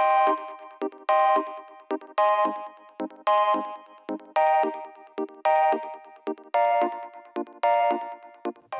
you.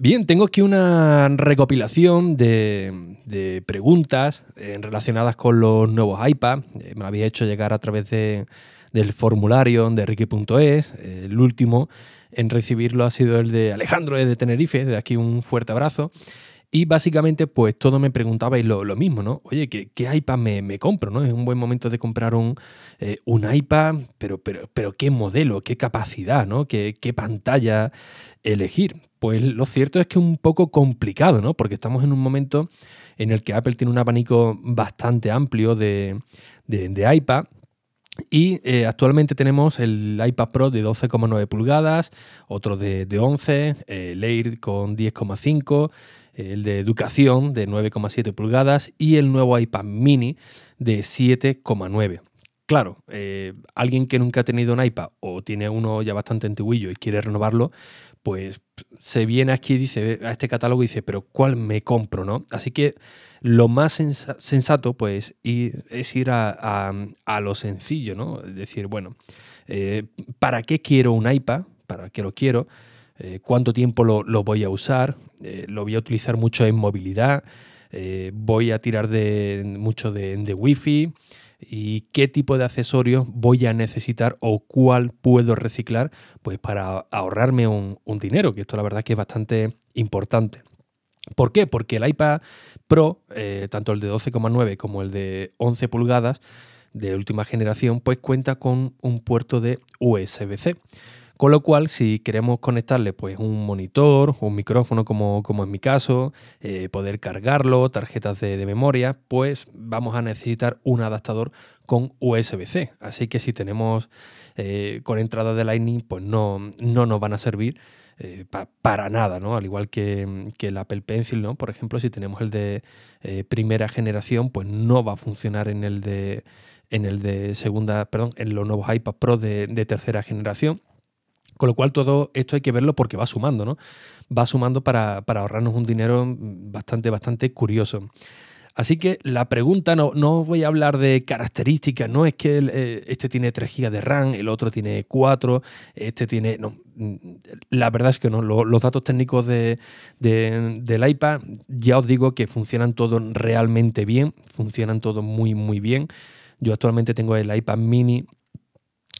Bien, tengo aquí una recopilación de, preguntas eh, relacionadas con los nuevos iPad. Eh, me lo había hecho llegar a través del formulario de Ricky.es. el último en recibirlo ha sido el de Alejandro de Tenerife. De aquí un fuerte abrazo. Y básicamente, pues todo me preguntabais lo, lo mismo, ¿no? Oye, ¿qué, iPad me, compro? ¿no? Es un buen momento de comprar un, eh, iPad, pero, pero, pero qué modelo, qué capacidad, ¿no? ¿Qué, qué pantalla elegir? Pues lo cierto es que es un poco complicado, ¿no? Porque estamos en un momento en el que Apple tiene un abanico bastante amplio de, iPad. Y eh, actualmente tenemos el iPad Pro de 12,9 pulgadas, otro de, de 11, el Air con 10,5 el de educación de 9,7 pulgadas y el nuevo iPad mini de 7,9. Claro, eh, alguien que nunca ha tenido un iPad o tiene uno ya bastante antiguillo y quiere renovarlo, pues se viene aquí dice a este catálogo y dice, pero ¿cuál me compro? ¿no? Así que lo más sensato pues es ir a, lo sencillo, ¿no? Es decir, bueno, eh, ¿para qué quiero un iPad? ¿Para qué lo quiero? Eh, cuánto tiempo lo, voy a usar, eh, lo voy a utilizar mucho en movilidad, voy a tirar de, mucho de, de Wi-Fi y qué tipo de accesorios voy a necesitar o cuál puedo reciclar pues para ahorrarme un, dinero, que esto la verdad que es bastante importante. ¿Por qué? Porque el iPad Pro, tanto el de 12,9 como el de 11 pulgadas de última generación, pues cuenta con un puerto de USB-C. Con lo cual, si queremos conectarle pues, un monitor, un micrófono como, en mi caso, eh, poder cargarlo, tarjetas de, memoria, pues vamos a necesitar un adaptador con USB-C. Así que si tenemos eh, con entrada de Lightning, pues no, no nos van a servir. Eh, para nada, ¿no? Al igual que, que, el Apple Pencil, ¿no? Por ejemplo, si tenemos el de primera generación, pues no va a funcionar en el de en el de segunda, perdón, en los nuevos iPad Pro de tercera generación. Con lo cual todo esto hay que verlo porque va sumando, ¿no? Va sumando para, ahorrarnos un dinero bastante, bastante curioso. Así que la pregunta, no, no voy a hablar de características, no es que eh, este tiene 3 GB de RAM, el otro tiene 4, este tiene... No, la verdad es que no, los, datos técnicos de, del iPad ya os digo que funcionan todos realmente bien, funcionan todos muy, muy bien. Yo actualmente tengo el iPad mini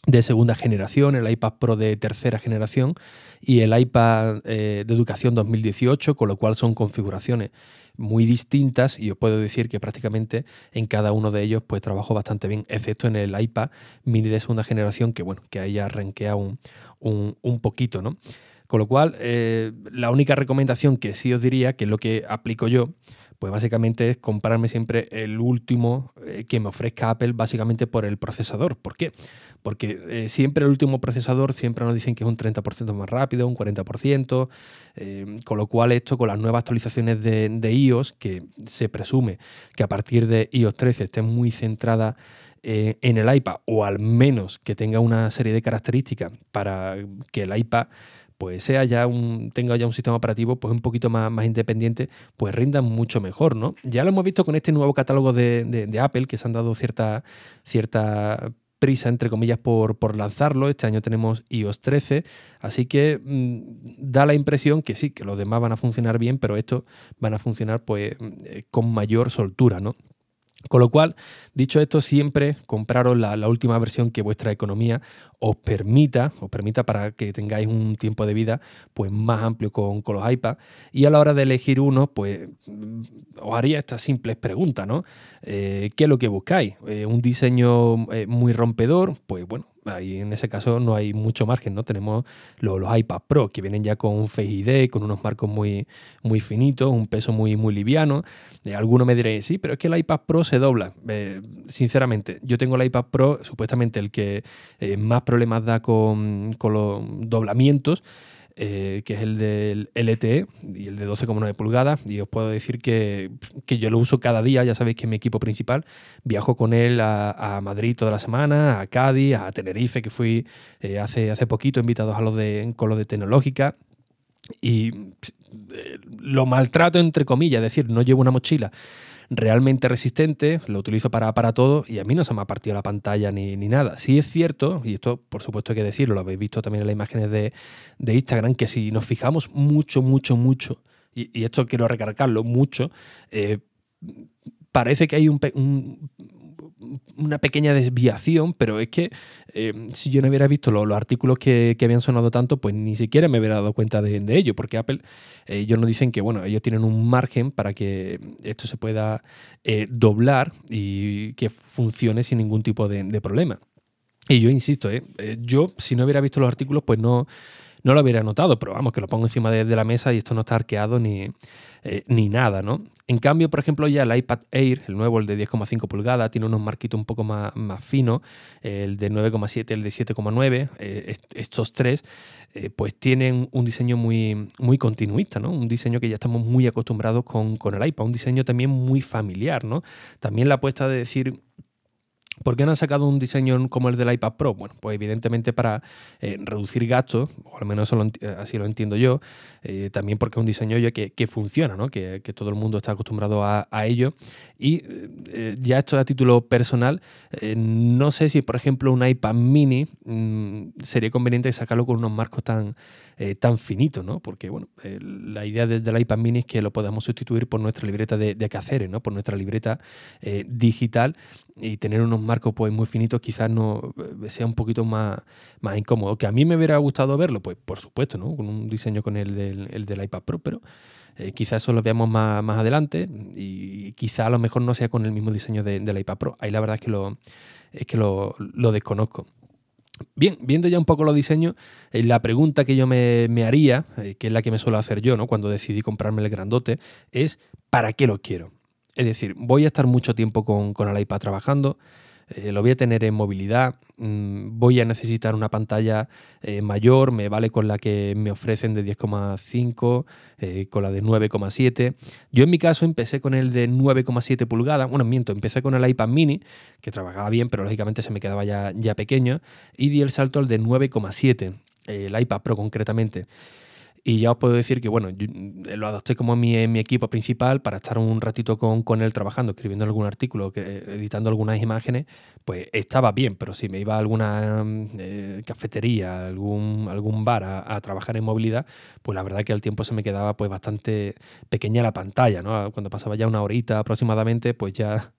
de segunda generación, el iPad Pro de tercera generación y el iPad eh, de educación 2018, con lo cual son configuraciones muy distintas y os puedo decir que prácticamente en cada uno de ellos pues trabajo bastante bien, excepto en el iPad mini de segunda generación, que bueno, que ahí ya renquea un, un, poquito, ¿no? Con lo cual, eh, la única recomendación que sí os diría, que es lo que aplico yo, pues básicamente es comprarme siempre el último eh, que me ofrezca Apple, básicamente por el procesador. ¿Por qué? Porque eh, siempre el último procesador siempre nos dicen que es un 30% más rápido, un 40%, eh, con lo cual esto con las nuevas actualizaciones de, iOS, que se presume que a partir de iOS 13 esté muy centrada en el iPad, o al menos que tenga una serie de características para que el iPad pues sea ya un, tenga ya un sistema operativo pues un poquito más, más independiente, pues rinda mucho mejor, ¿no? Ya lo hemos visto con este nuevo catálogo de, Apple, que se han dado cierta, cierta prisa, entre comillas, por, por, lanzarlo. Este año tenemos iOS 13, así que mm, da la impresión que sí, que los demás van a funcionar bien, pero estos van a funcionar pues eh, con mayor soltura, ¿no? Con lo cual, dicho esto, siempre compraros la, última versión que vuestra economía os permita, os permita para que tengáis un tiempo de vida pues más amplio con, los iPads. Y a la hora de elegir uno, pues mm, os haría estas simples preguntas, ¿no? Eh, ¿Qué es lo que buscáis? Eh, ¿Un diseño eh, muy rompedor? Pues bueno, ahí en ese caso no hay mucho margen, ¿no? Tenemos los, los iPad Pro que vienen ya con Face ID, con unos marcos muy, muy finitos, un peso muy, muy liviano. Eh, algunos me diréis, sí, pero es que el iPad Pro se dobla. Sinceramente, yo tengo el iPad Pro, supuestamente el que eh, más problemas da con, con los doblamientos. Eh, que es el del LTE y el de 12,9 pulgadas. Y os puedo decir que, yo lo uso cada día, ya sabéis que es mi equipo principal. Viajo con él a, Madrid toda la semana, a Cádiz, a Tenerife, que fui eh, hace, hace poquito invitados a los de, con los de tecnológica. Y eh, lo maltrato entre comillas, es decir, no llevo una mochila realmente resistente, lo utilizo para, para todo y a mí no se me ha partido la pantalla ni, nada. Sí es cierto, y esto por supuesto hay que decirlo, lo habéis visto también en las imágenes de, Instagram, que si nos fijamos mucho, mucho, mucho, y, esto quiero recargarlo mucho, eh, parece que hay un, una pequeña desviación, pero es que eh, si yo no hubiera visto los, artículos que, habían sonado tanto, pues ni siquiera me hubiera dado cuenta de, ello, porque Apple, eh, ellos nos dicen que, bueno, ellos tienen un margen para que esto se pueda eh, doblar y que funcione sin ningún tipo de, problema. Y yo insisto, yo si no hubiera visto los artículos, pues no, no lo hubiera notado, pero vamos, que lo pongo encima de, la mesa y esto no está arqueado ni, ni nada, ¿no? En cambio, por ejemplo, ya el iPad Air, el nuevo, el de 10,5 pulgadas, tiene unos marquitos un poco más, más finos, el de 9,7, el de 7,9, eh, estos tres, eh, pues tienen un diseño muy, muy continuista, ¿no? Un diseño que ya estamos muy acostumbrados con, con el iPad, un diseño también muy familiar, ¿no? También la apuesta de decir ¿Por qué no han sacado un diseño como el del iPad Pro? Bueno, pues evidentemente para eh, reducir gastos, al menos eh, así lo entiendo yo, eh, también porque es un diseño que, que funciona, ¿no? que, todo el mundo está acostumbrado a, ello. Y ya esto a título personal, no sé si por ejemplo un iPad mini mm, sería conveniente sacarlo con unos marcos tan eh, tan finito, ¿no? Porque, bueno, la idea del iPad mini es que lo podamos sustituir por nuestra libreta de, de ¿no? Por nuestra libreta eh, digital y tener unos marcos pues muy finitos quizás no eh, sea un poquito más, más incómodo. Que a mí me hubiera gustado verlo, pues por supuesto, ¿no? Con un diseño con el del, iPad Pro, pero... quizás eso lo veamos más, más, adelante y quizá a lo mejor no sea con el mismo diseño del iPad Pro. Ahí la verdad es que lo, es que lo desconozco. Bien, viendo ya un poco los diseños, eh, la pregunta que yo me, haría, eh, que es la que me suelo hacer yo ¿no? cuando decidí comprarme el grandote, es ¿para qué lo quiero? Es decir, voy a estar mucho tiempo con, con el iPad trabajando, eh, lo voy a tener en movilidad, mm, voy a necesitar una pantalla eh, mayor, me vale con la que me ofrecen de 10,5, eh, con la de 9,7. Yo en mi caso empecé con el de 9,7 pulgadas, bueno, miento, empecé con el iPad mini, que trabajaba bien, pero lógicamente se me quedaba ya, ya pequeño, y di el salto al de 9,7, el iPad Pro concretamente. Y ya os puedo decir que, bueno, mm, lo adopté como mi, mi equipo principal para estar un ratito con, con él trabajando, escribiendo algún artículo, que, editando algunas imágenes, pues estaba bien, pero si me iba a alguna mm, eh, cafetería, algún, algún bar a, trabajar en movilidad, pues la verdad que al tiempo se me quedaba pues bastante pequeña la pantalla, ¿no? Cuando pasaba ya una horita aproximadamente, pues ya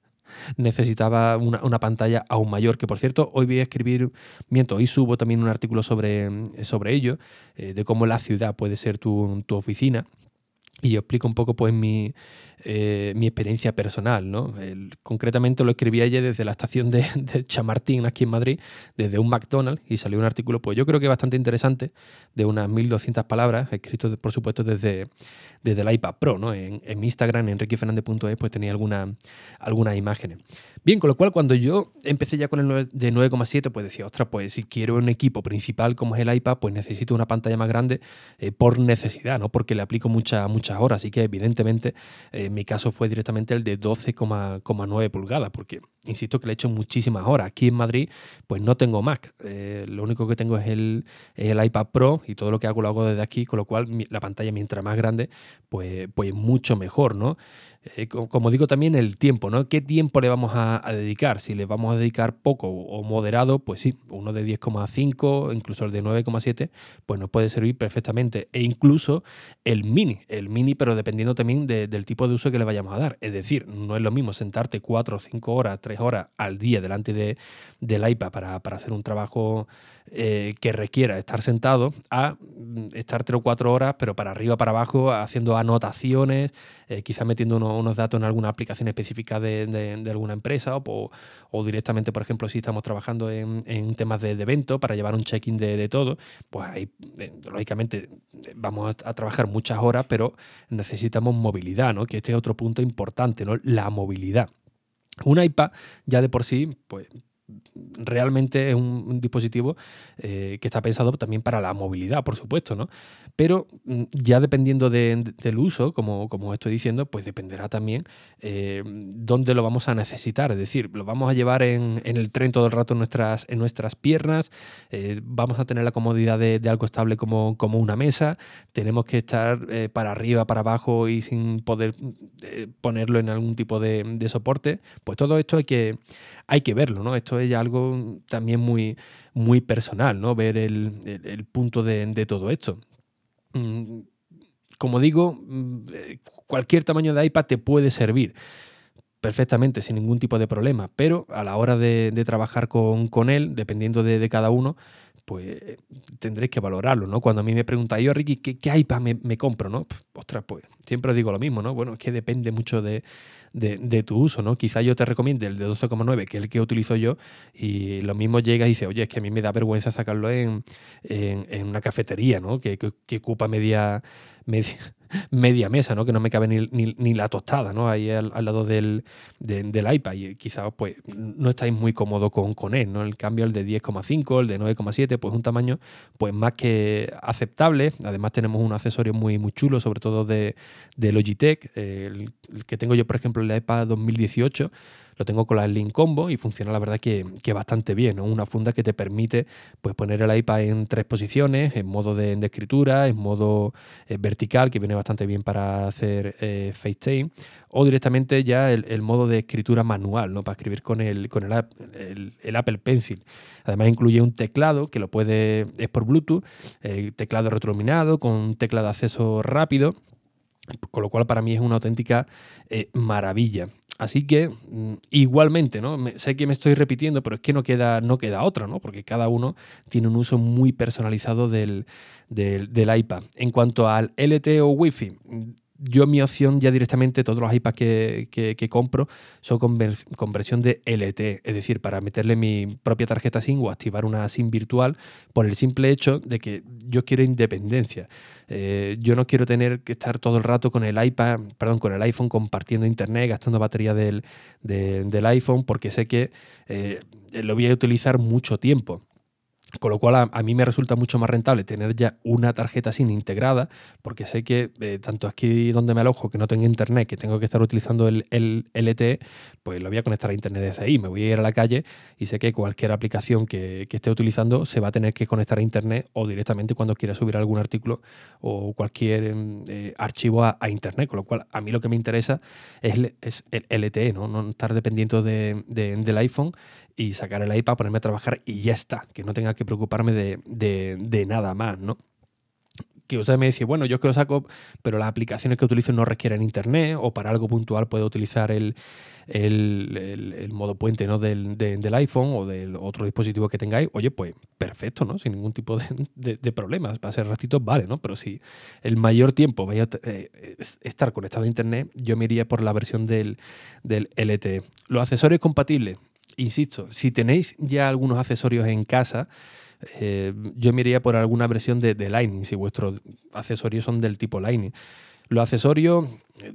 necesitaba una, pantalla aún mayor, que por cierto, hoy voy a escribir, miento, hoy subo también un artículo sobre, sobre ello, eh, de cómo la ciudad puede ser tu, tu oficina. Y yo explico un poco pues mi, eh, mi experiencia personal. ¿no? concretamente lo escribí ayer desde la estación de, Chamartín, aquí en Madrid, desde un McDonald's, y salió un artículo, pues yo creo que bastante interesante, de unas 1200 palabras, escrito por supuesto desde, desde el iPad Pro. ¿no? En, mi Instagram, enriquefernandez.es, pues tenía alguna, algunas imágenes. Bien, con lo cual cuando yo empecé ya con el de 9,7, pues decía, ostras, pues si quiero un equipo principal como es el iPad, pues necesito una pantalla más grande eh, por necesidad, ¿no? Porque le aplico muchas muchas horas. Así que evidentemente eh, en mi caso fue directamente el de 12,9 pulgadas, porque insisto que le he hecho muchísimas horas. Aquí en Madrid, pues no tengo Mac. Eh, lo único que tengo es el, el, iPad Pro y todo lo que hago lo hago desde aquí, con lo cual la pantalla mientras más grande, pues, pues mucho mejor, ¿no? Eh, como digo también, el tiempo, ¿no? ¿Qué tiempo le vamos a, dedicar? Si le vamos a dedicar poco o moderado, pues sí, uno de 10,5, incluso el de 9,7, pues nos puede servir perfectamente. E incluso el mini, el mini, pero dependiendo también del tipo de uso que le vayamos a dar. Es decir, no es lo mismo sentarte 4 o 5 horas, 3 horas al día delante de, del iPad para, para hacer un trabajo eh, que requiera estar sentado a mm, estar tres o cuatro horas, pero para arriba, para abajo, haciendo anotaciones, eh, quizás metiendo unos datos en alguna aplicación específica de, alguna empresa o, directamente, por ejemplo, si estamos trabajando en, temas de, evento para llevar un check-in de, todo, pues ahí, eh, lógicamente, vamos a, a, trabajar muchas horas, pero necesitamos movilidad, ¿no? que este es otro punto importante, ¿no? la movilidad. Un iPad ya de por sí, pues realmente es un, dispositivo eh, que está pensado también para la movilidad, por supuesto, ¿no? Pero mm, ya dependiendo del uso, como, como, estoy diciendo, pues dependerá también eh, dónde lo vamos a necesitar. Es decir, lo vamos a llevar en, el tren todo el rato en nuestras, en nuestras piernas, eh, vamos a tener la comodidad de, algo estable como, como, una mesa, tenemos que estar para arriba, para abajo y sin poder ponerlo en algún tipo de, soporte. Pues todo esto hay que, hay que verlo, ¿no? Esto es algo también muy, muy personal, ¿no? Ver el, punto de, todo esto. Mm, como digo, mm, eh, cualquier tamaño de iPad te puede servir perfectamente, sin ningún tipo de problema, pero a la hora de, trabajar con, él, dependiendo de, cada uno, pues tendréis que valorarlo, ¿no? Cuando a mí me preguntáis, yo, Ricky, ¿qué, iPad me, compro, no? ostras, pues siempre os digo lo mismo, ¿no? Bueno, es que depende mucho de, de, tu uso, ¿no? Quizá yo te recomiende el de 12,9, que es el que utilizo yo, y lo mismo llega y dice, oye, es que a mí me da vergüenza sacarlo en, en, una cafetería, ¿no? Que, que, ocupa media, media, media, mesa, ¿no? Que no me cabe ni, ni, la tostada, ¿no? Ahí al, lado del, del, iPad. Y quizás, pues, no estáis muy cómodo con, con él, ¿no? El cambio, el de 10,5, el de 9,7, pues un tamaño, pues, más que aceptable. Además, tenemos un accesorio muy, muy chulo, sobre todo de, de Logitech, el, el que tengo yo, por ejemplo, el iPad 2018 lo tengo con la Link Combo y funciona la verdad que, bastante bien. Una funda que te permite pues, poner el iPad en tres posiciones, en modo de, escritura, en modo eh, vertical, que viene bastante bien para hacer eh, FaceTime, o directamente ya el, modo de escritura manual, ¿no? para escribir con el, con el, el, Apple Pencil. Además incluye un teclado que lo puede, es por Bluetooth, eh, teclado retroiluminado con tecla de acceso rápido con lo cual para mí es una auténtica maravilla. Así que mm, igualmente, ¿no? sé que me estoy repitiendo, pero es que no queda, no queda otra, ¿no? Porque cada uno tiene un uso muy personalizado del, del, iPad. En cuanto al LTE o Wi-Fi, yo mi opción ya directamente, todos los iPads que, compro son con, versión de LTE, es decir, para meterle mi propia tarjeta SIM o activar una SIM virtual por el simple hecho de que yo quiero independencia. Eh, yo no quiero tener que estar todo el rato con el iPad, perdón, con el iPhone compartiendo internet, gastando batería del, iPhone, porque sé que eh, lo voy a utilizar mucho tiempo. Con lo cual a, mí me resulta mucho más rentable tener ya una tarjeta SIM integrada, porque sé que eh, tanto aquí donde me alojo, que no tengo internet, que tengo que estar utilizando el, LTE, pues lo voy a conectar a internet desde ahí. Me voy a ir a la calle y sé que cualquier aplicación que, esté utilizando se va a tener que conectar a internet o directamente cuando quiera subir algún artículo o cualquier mm, eh, archivo a, internet. Con lo cual a mí lo que me interesa es, el LTE, ¿no? no estar dependiendo de, del iPhone y sacar el iPad, ponerme a trabajar y ya está, que no tenga que preocuparme de, nada más, ¿no? que usted me dice, bueno, yo que lo saco, pero las aplicaciones que utilizo no requieren internet o para algo puntual puedo utilizar el, modo puente ¿no? Del, iPhone o del otro dispositivo que tengáis. Oye, pues perfecto, ¿no? Sin ningún tipo de, problemas. Para ser ratito, vale, ¿no? Pero si el mayor tiempo vais a eh, estar conectado a internet, yo me iría por la versión del, del LTE. Los accesorios compatibles, insisto, si tenéis ya algunos accesorios en casa, eh, yo me por alguna versión de, Lightning, si vuestros accesorios son del tipo Lightning. Los accesorios, eh,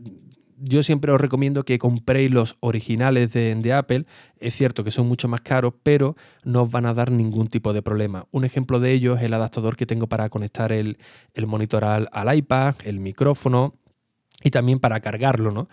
yo siempre os recomiendo que compréis los originales de, Apple. Es cierto que son mucho más caros, pero no os van a dar ningún tipo de problema. Un ejemplo de ello es el adaptador que tengo para conectar el, monitor al, al iPad, el micrófono y también para cargarlo, ¿no?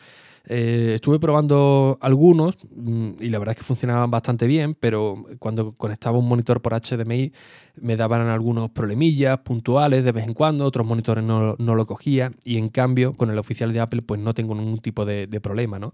Eh, estuve probando algunos mm, y la verdad es que funcionaban bastante bien, pero cuando conectaba un monitor por HDMI me daban algunos problemillas puntuales de vez en cuando, otros monitores no, lo cogía y en cambio con el oficial de Apple pues no tengo ningún tipo de, problema. ¿no?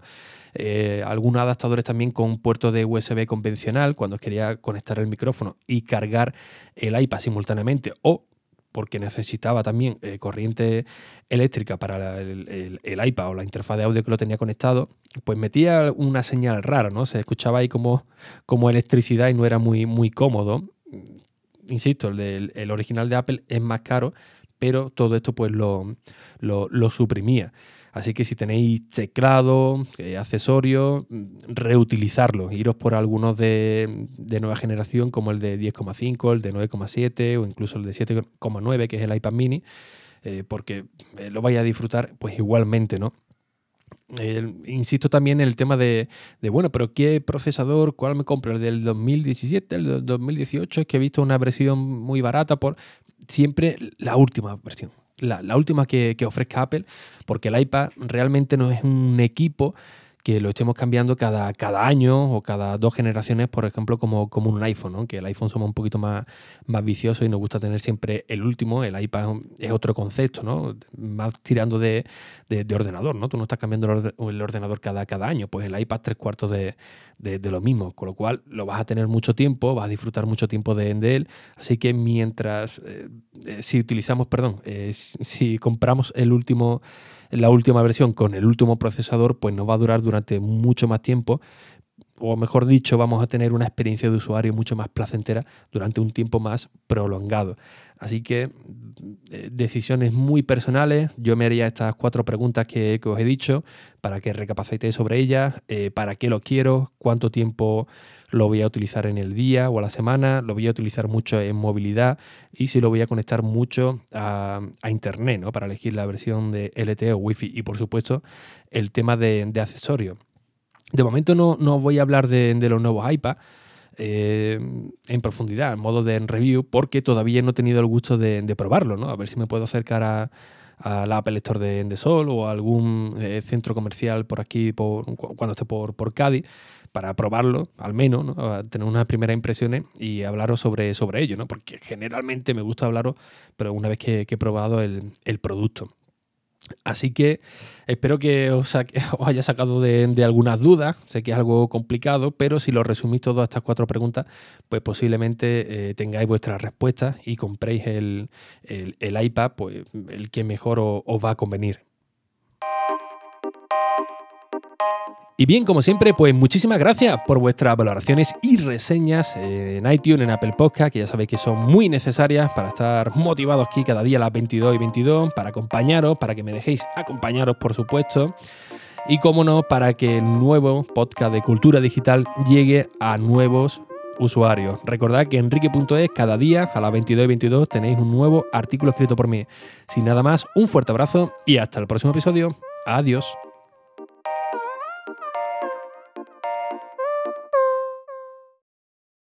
Eh, algunos adaptadores también con puerto de USB convencional cuando quería conectar el micrófono y cargar el iPad simultáneamente o porque necesitaba también eh, corriente eléctrica para el, iPad o la interfaz de audio que lo tenía conectado, pues metía una señal rara, ¿no? Se escuchaba ahí como, como electricidad y no era muy, muy cómodo. Insisto, el, el original de Apple es más caro, pero todo esto pues lo, lo suprimía. Así que si tenéis teclado, eh, accesorios, reutilizarlos. Iros por algunos de, nueva generación, como el de 10,5, el de 9,7 o incluso el de 7,9, que es el iPad mini, eh, porque eh, lo vais a disfrutar pues igualmente, ¿no? insisto también en el tema de, de, bueno, pero ¿qué procesador? ¿Cuál me compro? ¿El del 2017? ¿El del 2018? Es que he visto una versión muy barata por siempre la última versión la, última que, que, ofrezca Apple, porque el iPad realmente no es un equipo que lo estemos cambiando cada, cada año o cada dos generaciones, por ejemplo, como, como un iPhone, ¿no? que el iPhone somos un poquito más, más vicioso y nos gusta tener siempre el último, el iPad es otro concepto, ¿no? más tirando de, ordenador, ¿no? tú no estás cambiando el ordenador cada, cada año, pues el iPad tres cuartos de, lo mismo, con lo cual lo vas a tener mucho tiempo, vas a disfrutar mucho tiempo de, él, así que mientras, eh, eh, si utilizamos, perdón, eh, si compramos el último la última versión con el último procesador, pues nos va a durar durante mucho más tiempo, o mejor dicho, vamos a tener una experiencia de usuario mucho más placentera durante un tiempo más prolongado. Así que eh, decisiones muy personales. Yo me haría estas cuatro preguntas que, os he dicho para que recapacitéis sobre ellas. Eh, ¿Para qué lo quiero? ¿Cuánto tiempo lo voy a utilizar en el día o a la semana? ¿Lo voy a utilizar mucho en movilidad? Y si lo voy a conectar mucho a, Internet, ¿no? Para elegir la versión de LTE o Wi-Fi. Y por supuesto, el tema de, accesorios. De momento no, no voy a hablar de, los nuevos iPads eh, en profundidad, en modo de review, porque todavía no he tenido el gusto de, probarlo, ¿no? A ver si me puedo acercar a, la Apple Store de, de, Sol o a algún eh, centro comercial por aquí cuando esté por, por Cádiz para probarlo, al menos, ¿no? tener unas primeras impresiones y hablaros sobre, sobre ello, ¿no? porque generalmente me gusta hablaros, pero una vez que, he probado el, el producto. Así que espero que os, haya sacado de, algunas dudas. Sé que es algo complicado, pero si lo resumís todas estas cuatro preguntas, pues posiblemente eh, tengáis vuestras respuestas y compréis el, iPad, pues el que mejor os va a convenir. Y bien, como siempre, pues muchísimas gracias por vuestras valoraciones y reseñas en iTunes, en Apple Podcast, que ya sabéis que son muy necesarias para estar motivados aquí cada día a las 22 y 22, para acompañaros, para que me dejéis acompañaros, por supuesto. Y como no, para que el nuevo podcast de cultura digital llegue a nuevos usuarios. Recordad que enrique.es cada día a las 22 y 22 tenéis un nuevo artículo escrito por mí. Sin nada más, un fuerte abrazo y hasta el próximo episodio. Adiós.